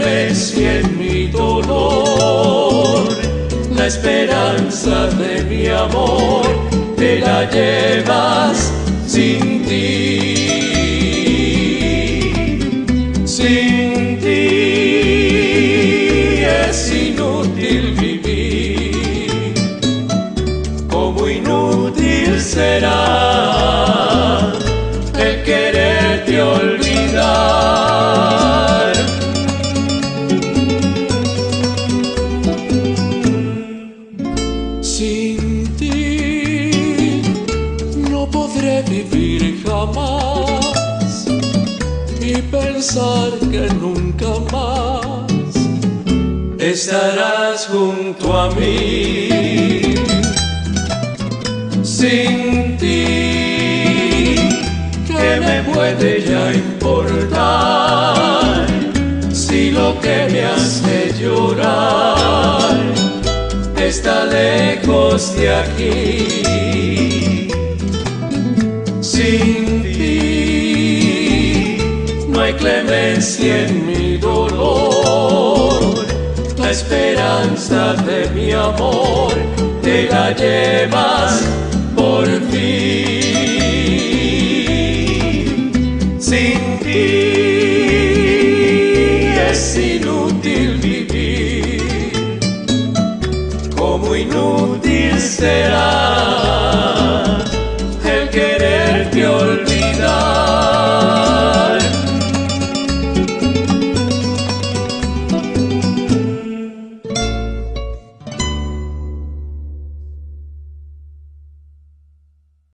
En mi dolor, la esperanza de mi amor te la llevas sin ti. Sin ti es inútil vivir, como inútil será el quererte olvidar. Vivir jamás y pensar que nunca más estarás junto a mí. Sin ti, ¿qué me puede ya importar si lo que me hace llorar está lejos de aquí? Sin ti, no hay clemencia en mi dolor, la esperanza de mi amor te la llevas por fin. Sin ti es inútil vivir, como inútil será.